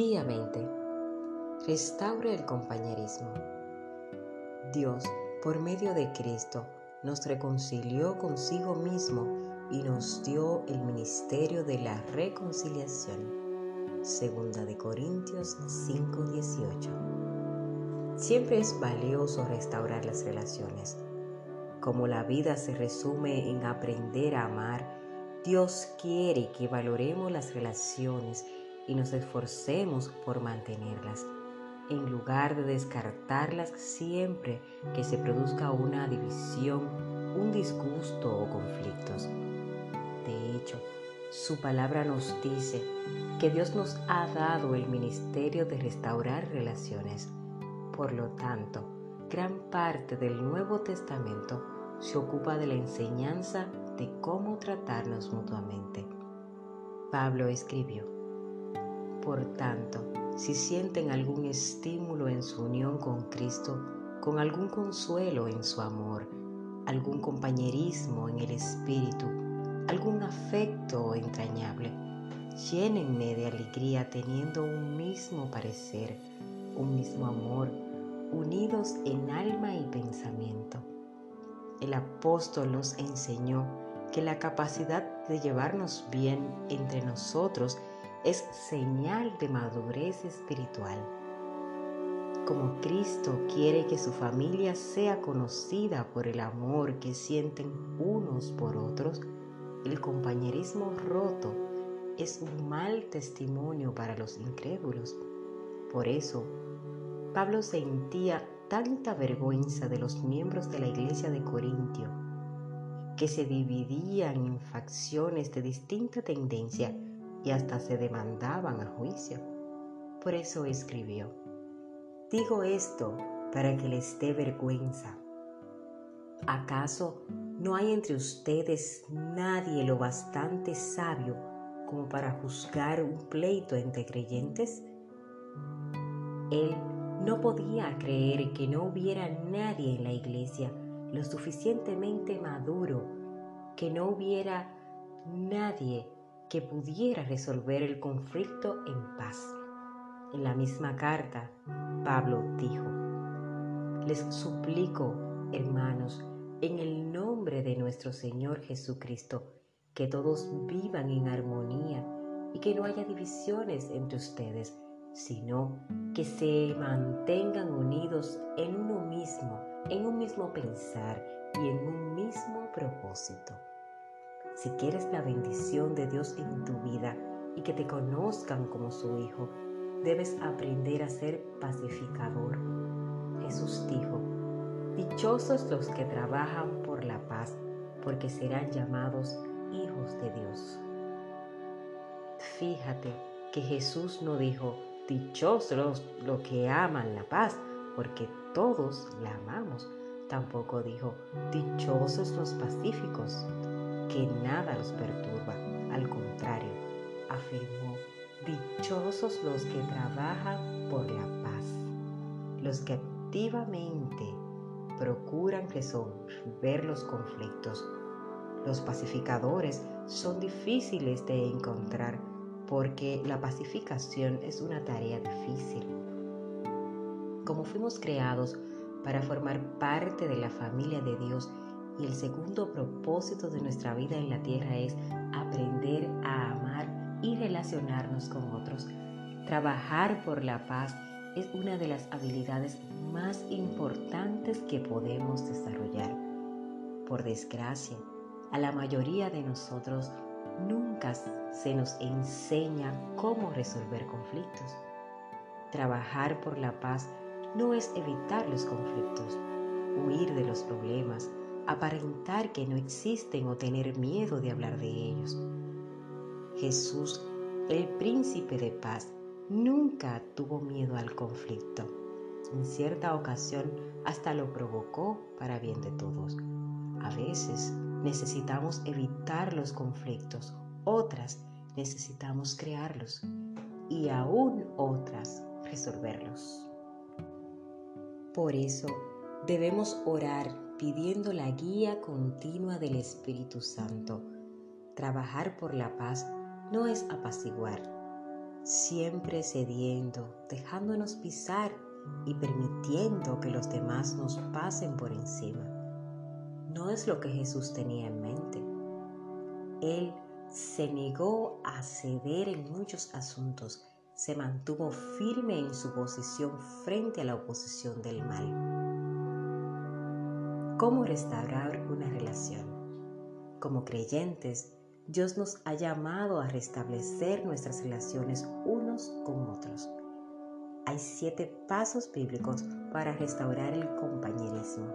Día 20. Restaure el compañerismo. Dios, por medio de Cristo, nos reconcilió consigo mismo y nos dio el ministerio de la reconciliación. Segunda de Corintios 5:18. Siempre es valioso restaurar las relaciones. Como la vida se resume en aprender a amar, Dios quiere que valoremos las relaciones y nos esforcemos por mantenerlas, en lugar de descartarlas siempre que se produzca una división, un disgusto o conflictos. De hecho, su palabra nos dice que Dios nos ha dado el ministerio de restaurar relaciones. Por lo tanto, gran parte del Nuevo Testamento se ocupa de la enseñanza de cómo tratarnos mutuamente. Pablo escribió, por tanto, si sienten algún estímulo en su unión con Cristo, con algún consuelo en su amor, algún compañerismo en el Espíritu, algún afecto entrañable, llénenme de alegría teniendo un mismo parecer, un mismo amor, unidos en alma y pensamiento. El apóstol nos enseñó que la capacidad de llevarnos bien entre nosotros es señal de madurez espiritual. Como Cristo quiere que su familia sea conocida por el amor que sienten unos por otros, el compañerismo roto es un mal testimonio para los incrédulos. Por eso, Pablo sentía tanta vergüenza de los miembros de la iglesia de Corintio, que se dividían en facciones de distinta tendencia y hasta se demandaban a juicio. Por eso escribió, digo esto para que les dé vergüenza. ¿Acaso no hay entre ustedes nadie lo bastante sabio como para juzgar un pleito entre creyentes? Él no podía creer que no hubiera nadie en la iglesia lo suficientemente maduro, que no hubiera nadie que pudiera resolver el conflicto en paz. En la misma carta, Pablo dijo, les suplico, hermanos, en el nombre de nuestro Señor Jesucristo, que todos vivan en armonía y que no haya divisiones entre ustedes, sino que se mantengan unidos en uno mismo, en un mismo pensar y en un mismo propósito. Si quieres la bendición de Dios en tu vida y que te conozcan como su hijo, debes aprender a ser pacificador. Jesús dijo, Dichosos los que trabajan por la paz, porque serán llamados hijos de Dios. Fíjate que Jesús no dijo, Dichosos los, que aman la paz, porque todos la amamos. Tampoco dijo, Dichosos los pacíficos, que nada los perturba. Al contrario, afirmó, dichosos los que trabajan por la paz, los que activamente procuran resolver los conflictos. Los pacificadores son difíciles de encontrar porque la pacificación es una tarea difícil. Como fuimos creados para formar parte de la familia de Dios y el segundo propósito de nuestra vida en la tierra es aprender a amar y relacionarnos con otros. Trabajar por la paz es una de las habilidades más importantes que podemos desarrollar. Por desgracia, a la mayoría de nosotros nunca se nos enseña cómo resolver conflictos. Trabajar por la paz no es evitar los conflictos, huir de los problemas, aparentar que no existen o tener miedo de hablar de ellos. Jesús, el príncipe de paz, nunca tuvo miedo al conflicto. En cierta ocasión hasta lo provocó para bien de todos. A veces necesitamos evitar los conflictos, otras necesitamos crearlos y aún otras resolverlos. Por eso debemos orar pidiendo la guía continua del Espíritu Santo. Trabajar por la paz no es apaciguar, siempre cediendo, dejándonos pisar y permitiendo que los demás nos pasen por encima. No es lo que Jesús tenía en mente. Él se negó a ceder en muchos asuntos, se mantuvo firme en su posición frente a la oposición del mal. ¿Cómo restaurar una relación? Como creyentes, Dios nos ha llamado a restablecer nuestras relaciones unos con otros. Hay siete pasos bíblicos para restaurar el compañerismo.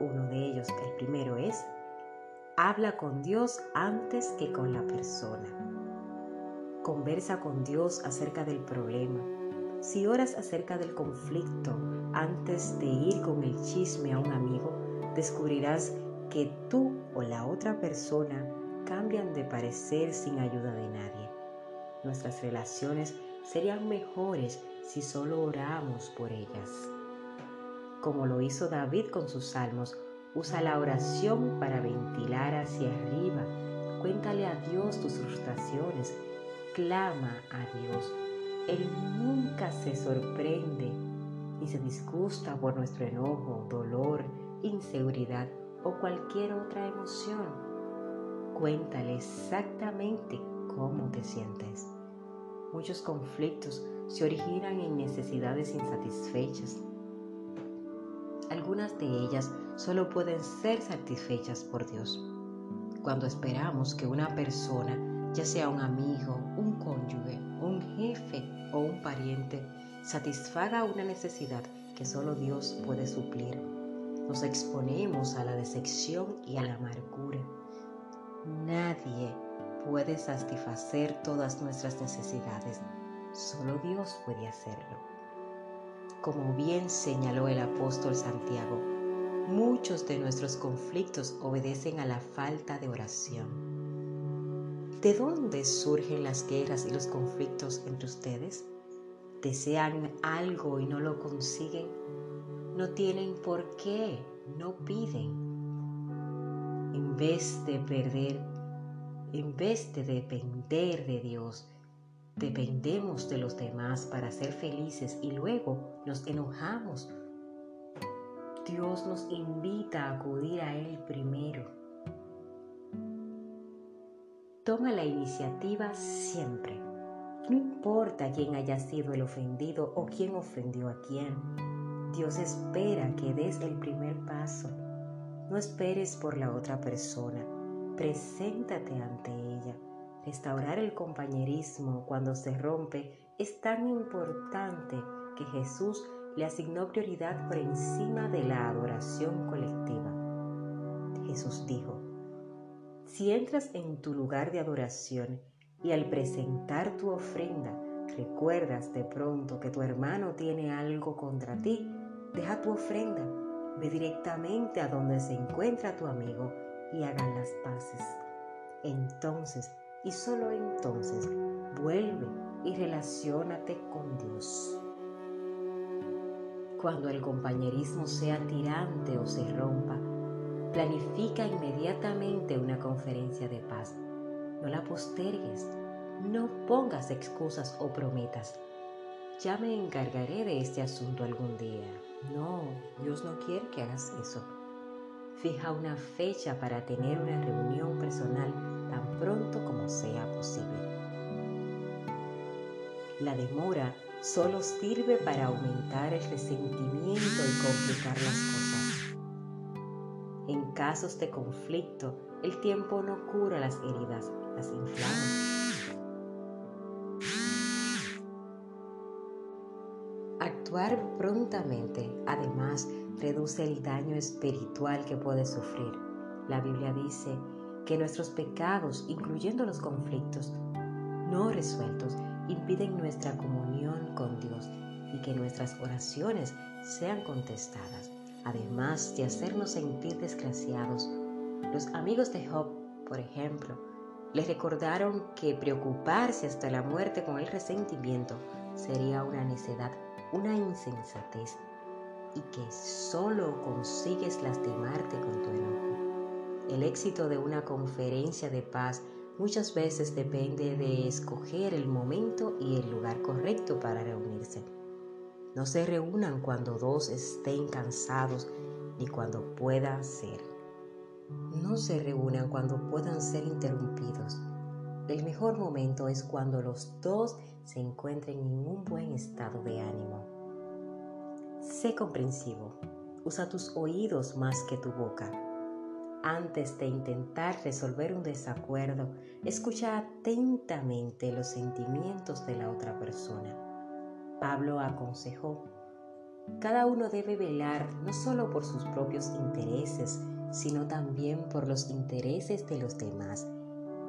Uno de ellos, el primero es, habla con Dios antes que con la persona. Conversa con Dios acerca del problema. Si oras acerca del conflicto antes de ir con el chisme a un amigo, descubrirás que tú o la otra persona cambian de parecer sin ayuda de nadie. Nuestras relaciones serían mejores si solo oramos por ellas. Como lo hizo David con sus salmos, usa la oración para ventilar hacia arriba. Cuéntale a Dios tus frustraciones. Clama a Dios. Él nunca se sorprende ni se disgusta por nuestro enojo, dolor, inseguridad o cualquier otra emoción. Cuéntale exactamente cómo te sientes. Muchos conflictos se originan en necesidades insatisfechas. Algunas de ellas solo pueden ser satisfechas por Dios. Cuando esperamos que una persona, ya sea un amigo, un cónyuge, un jefe o un pariente, satisfaga una necesidad que solo Dios puede suplir, nos exponemos a la decepción y a la amargura. Nadie puede satisfacer todas nuestras necesidades, solo Dios puede hacerlo. Como bien señaló el apóstol Santiago, muchos de nuestros conflictos obedecen a la falta de oración. ¿De dónde surgen las guerras y los conflictos entre ustedes? ¿Desean algo y no lo consiguen? no tienen por qué, no piden. En vez de perder, en vez de depender de Dios, dependemos de los demás para ser felices y luego nos enojamos. Dios nos invita a acudir a Él primero. Toma la iniciativa siempre. No importa quién haya sido el ofendido o quién ofendió a quién. Dios espera que des el primer paso. No esperes por la otra persona. Preséntate ante ella. Restaurar el compañerismo cuando se rompe es tan importante que Jesús le asignó prioridad por encima de la adoración colectiva. Jesús dijo, si entras en tu lugar de adoración y al presentar tu ofrenda recuerdas de pronto que tu hermano tiene algo contra ti, Deja tu ofrenda, ve directamente a donde se encuentra tu amigo y hagan las paces. Entonces, y solo entonces, vuelve y relaciónate con Dios. Cuando el compañerismo sea tirante o se rompa, planifica inmediatamente una conferencia de paz. No la postergues, no pongas excusas o prometas. Ya me encargaré de este asunto algún día. No, Dios no quiere que hagas eso. Fija una fecha para tener una reunión personal tan pronto como sea posible. La demora solo sirve para aumentar el resentimiento y complicar las cosas. Casos de conflicto, el tiempo no cura las heridas, las inflama. Actuar prontamente, además, reduce el daño espiritual que puede sufrir. La Biblia dice que nuestros pecados, incluyendo los conflictos no resueltos, impiden nuestra comunión con Dios y que nuestras oraciones sean contestadas. Además de hacernos sentir desgraciados, los amigos de Job, por ejemplo, les recordaron que preocuparse hasta la muerte con el resentimiento sería una necedad una insensatez y que solo consigues lastimarte con tu enojo. El éxito de una conferencia de paz muchas veces depende de escoger el momento y el lugar correcto para reunirse. No se reúnan cuando dos estén cansados ni cuando pueda ser. No se reúnan cuando puedan ser interrumpidos. El mejor momento es cuando los dos se encuentren en un buen estado de ánimo. Sé comprensivo. Usa tus oídos más que tu boca. Antes de intentar resolver un desacuerdo, escucha atentamente los sentimientos de la otra persona. Pablo aconsejó, cada uno debe velar no solo por sus propios intereses, sino también por los intereses de los demás.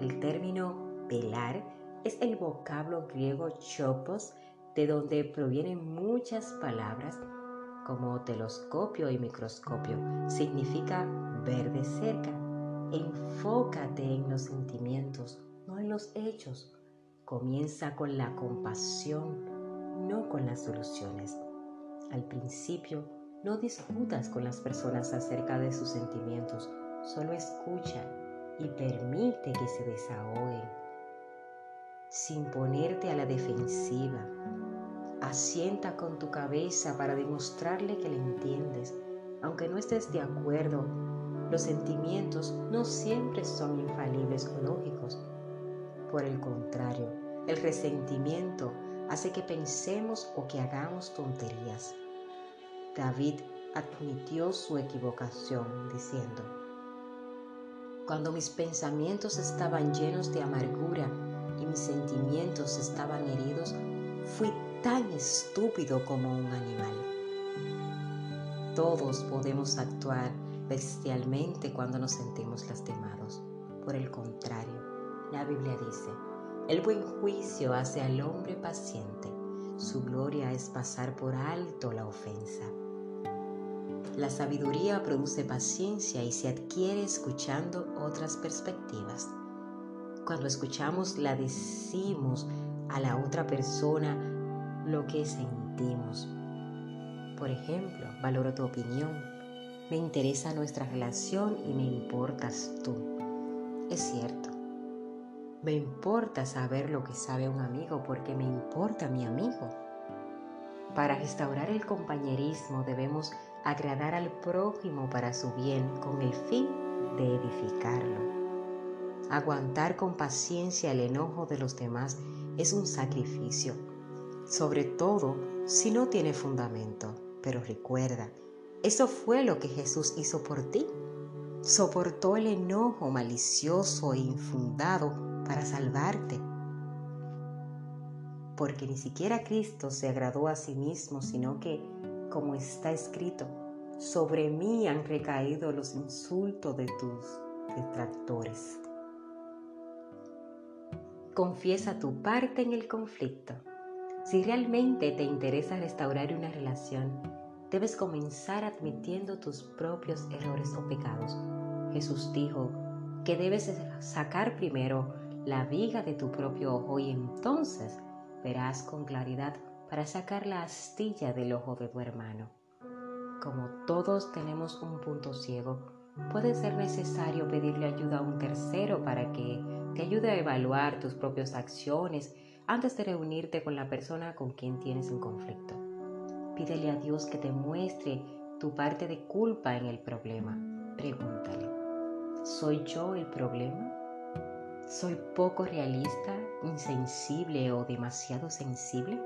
El término velar es el vocablo griego chopos, de donde provienen muchas palabras como telescopio y microscopio. Significa ver de cerca. Enfócate en los sentimientos, no en los hechos. Comienza con la compasión, no con las soluciones. Al principio, no discutas con las personas acerca de sus sentimientos, solo escucha y permite que se desahoguen, sin ponerte a la defensiva. Asienta con tu cabeza para demostrarle que le entiendes, aunque no estés de acuerdo. Los sentimientos no siempre son infalibles o lógicos. Por el contrario, el resentimiento hace que pensemos o que hagamos tonterías. David admitió su equivocación diciendo, Cuando mis pensamientos estaban llenos de amargura y mis sentimientos estaban heridos, fui tan estúpido como un animal. Todos podemos actuar bestialmente cuando nos sentimos lastimados. Por el contrario, la Biblia dice, el buen juicio hace al hombre paciente. Su gloria es pasar por alto la ofensa. La sabiduría produce paciencia y se adquiere escuchando otras perspectivas. Cuando escuchamos la decimos a la otra persona lo que sentimos. Por ejemplo, valoro tu opinión. Me interesa nuestra relación y me importas tú. Es cierto, me importa saber lo que sabe un amigo porque me importa mi amigo. Para restaurar el compañerismo debemos agradar al prójimo para su bien con el fin de edificarlo. Aguantar con paciencia el enojo de los demás es un sacrificio, sobre todo si no tiene fundamento. Pero recuerda, eso fue lo que Jesús hizo por ti. Soportó el enojo malicioso e infundado para salvarte. Porque ni siquiera Cristo se agradó a sí mismo, sino que, como está escrito, sobre mí han recaído los insultos de tus detractores. Confiesa tu parte en el conflicto. Si realmente te interesa restaurar una relación, debes comenzar admitiendo tus propios errores o pecados. Jesús dijo que debes sacar primero la viga de tu propio ojo y entonces verás con claridad para sacar la astilla del ojo de tu hermano. Como todos tenemos un punto ciego, puede ser necesario pedirle ayuda a un tercero para que te ayude a evaluar tus propias acciones antes de reunirte con la persona con quien tienes un conflicto. Pídele a Dios que te muestre tu parte de culpa en el problema. Pregúntale, ¿soy yo el problema? ¿Soy poco realista, insensible o demasiado sensible?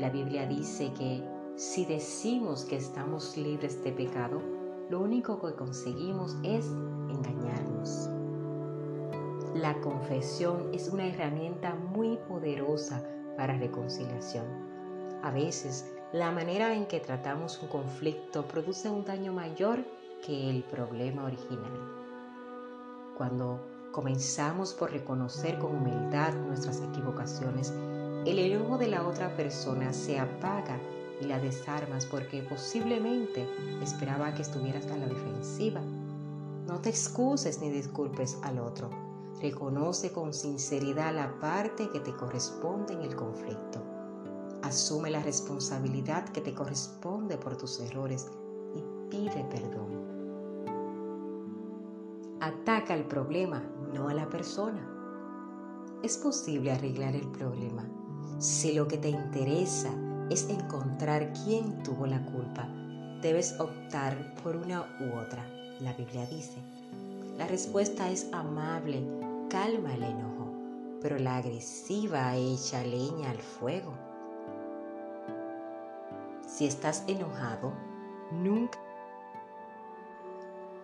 La Biblia dice que si decimos que estamos libres de pecado, lo único que conseguimos es engañarnos. La confesión es una herramienta muy poderosa para reconciliación. A veces, la manera en que tratamos un conflicto produce un daño mayor que el problema original. Cuando comenzamos por reconocer con humildad nuestras equivocaciones, el enojo de la otra persona se apaga y la desarmas porque posiblemente esperaba que estuvieras a la defensiva. No te excuses ni disculpes al otro. Reconoce con sinceridad la parte que te corresponde en el conflicto. Asume la responsabilidad que te corresponde por tus errores y pide perdón. Ataca el problema no a la persona. Es posible arreglar el problema si lo que te interesa es encontrar quién tuvo la culpa. Debes optar por una u otra, la Biblia dice. La respuesta es amable, calma el enojo, pero la agresiva echa leña al fuego. Si estás enojado, nunca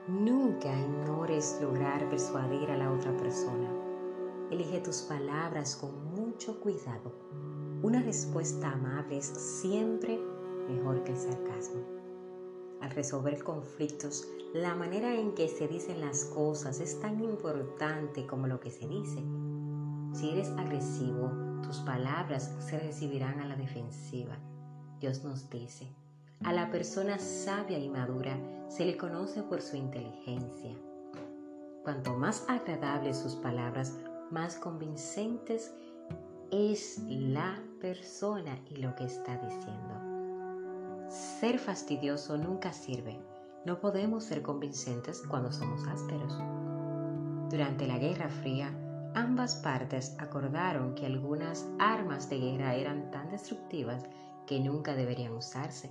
Nunca ignores lograr persuadir a la otra persona. Elige tus palabras con mucho cuidado. Una respuesta amable es siempre mejor que el sarcasmo. Al resolver conflictos, la manera en que se dicen las cosas es tan importante como lo que se dice. Si eres agresivo, tus palabras se recibirán a la defensiva. Dios nos dice, a la persona sabia y madura se le conoce por su inteligencia. Cuanto más agradables sus palabras, más convincentes es la persona y lo que está diciendo. Ser fastidioso nunca sirve. No podemos ser convincentes cuando somos ásperos. Durante la Guerra Fría, ambas partes acordaron que algunas armas de guerra eran tan destructivas que nunca deberían usarse.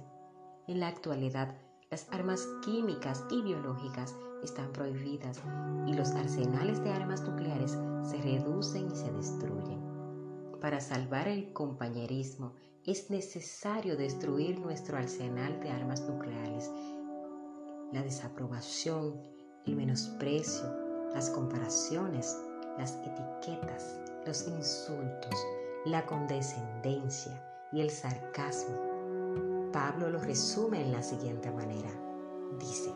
En la actualidad, las armas químicas y biológicas están prohibidas y los arsenales de armas nucleares se reducen y se destruyen. Para salvar el compañerismo es necesario destruir nuestro arsenal de armas nucleares. La desaprobación, el menosprecio, las comparaciones, las etiquetas, los insultos, la condescendencia y el sarcasmo Pablo lo resume en la siguiente manera. Dice,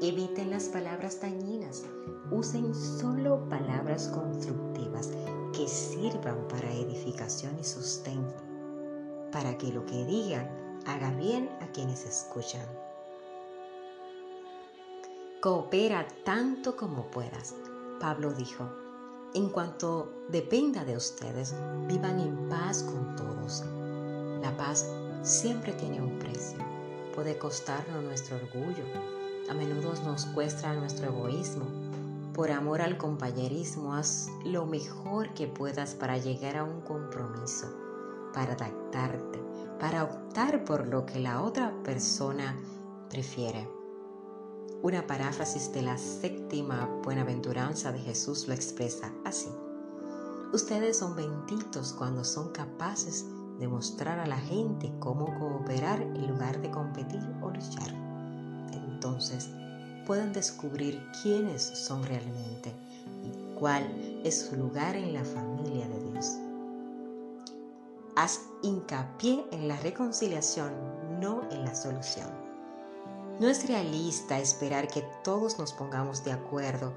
eviten las palabras dañinas, usen solo palabras constructivas que sirvan para edificación y sustento, para que lo que digan haga bien a quienes escuchan. Coopera tanto como puedas, Pablo dijo. En cuanto dependa de ustedes, vivan en paz con todos. La paz siempre tiene un precio. Puede costarnos nuestro orgullo. A menudo nos cuesta nuestro egoísmo. Por amor al compañerismo, haz lo mejor que puedas para llegar a un compromiso, para adaptarte, para optar por lo que la otra persona prefiere. Una paráfrasis de la séptima buenaventuranza de Jesús lo expresa así. Ustedes son benditos cuando son capaces demostrar a la gente cómo cooperar en lugar de competir o luchar. Entonces pueden descubrir quiénes son realmente y cuál es su lugar en la familia de Dios. Haz hincapié en la reconciliación, no en la solución. No es realista esperar que todos nos pongamos de acuerdo.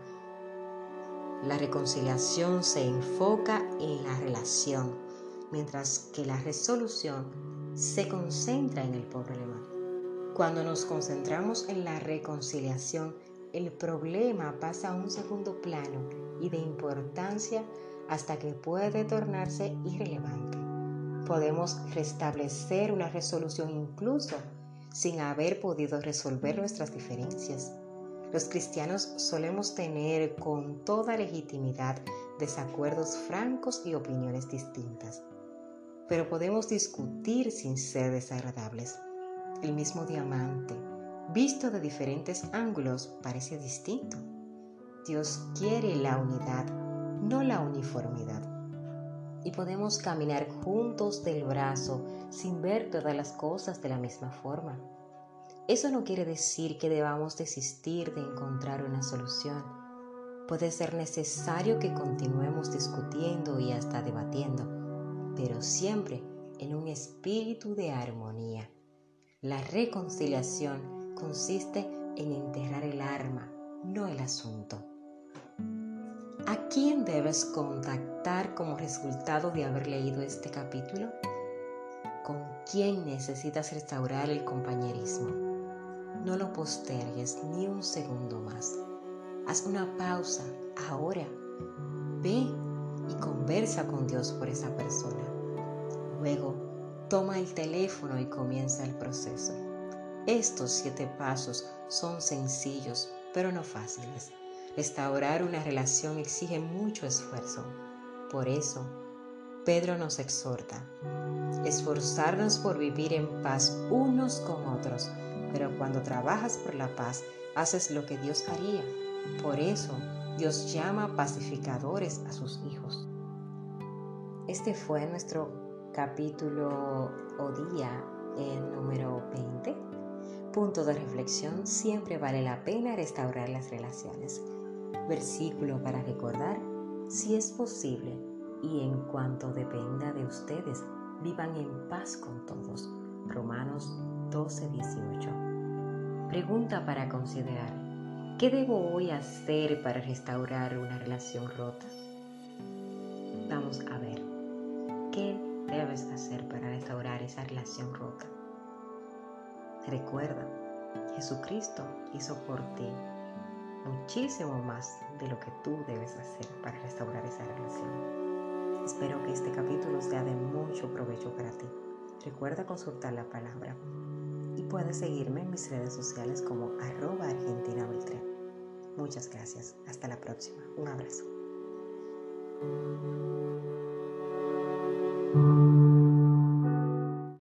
La reconciliación se enfoca en la relación mientras que la resolución se concentra en el problema. Cuando nos concentramos en la reconciliación, el problema pasa a un segundo plano y de importancia hasta que puede tornarse irrelevante. Podemos restablecer una resolución incluso sin haber podido resolver nuestras diferencias. Los cristianos solemos tener con toda legitimidad desacuerdos francos y opiniones distintas pero podemos discutir sin ser desagradables. El mismo diamante, visto de diferentes ángulos, parece distinto. Dios quiere la unidad, no la uniformidad. Y podemos caminar juntos del brazo sin ver todas las cosas de la misma forma. Eso no quiere decir que debamos desistir de encontrar una solución. Puede ser necesario que continuemos discutiendo y hasta debatiendo pero siempre en un espíritu de armonía. La reconciliación consiste en enterrar el arma, no el asunto. ¿A quién debes contactar como resultado de haber leído este capítulo? ¿Con quién necesitas restaurar el compañerismo? No lo postergues ni un segundo más. Haz una pausa ahora. Ve y conversa con Dios por esa persona. Luego, toma el teléfono y comienza el proceso. Estos siete pasos son sencillos, pero no fáciles. Restaurar una relación exige mucho esfuerzo. Por eso, Pedro nos exhorta, esforzarnos por vivir en paz unos con otros, pero cuando trabajas por la paz, haces lo que Dios haría. Por eso, Dios llama pacificadores a sus hijos. Este fue nuestro capítulo o día el número 20. Punto de reflexión, siempre vale la pena restaurar las relaciones. Versículo para recordar, si es posible y en cuanto dependa de ustedes, vivan en paz con todos. Romanos 12, 18. Pregunta para considerar. ¿Qué debo hoy hacer para restaurar una relación rota? Vamos a ver. ¿Qué debes hacer para restaurar esa relación rota? Recuerda, Jesucristo hizo por ti muchísimo más de lo que tú debes hacer para restaurar esa relación. Espero que este capítulo sea de mucho provecho para ti. Recuerda consultar la palabra y puedes seguirme en mis redes sociales como arroba argentina Muchas gracias. Hasta la próxima. Un abrazo.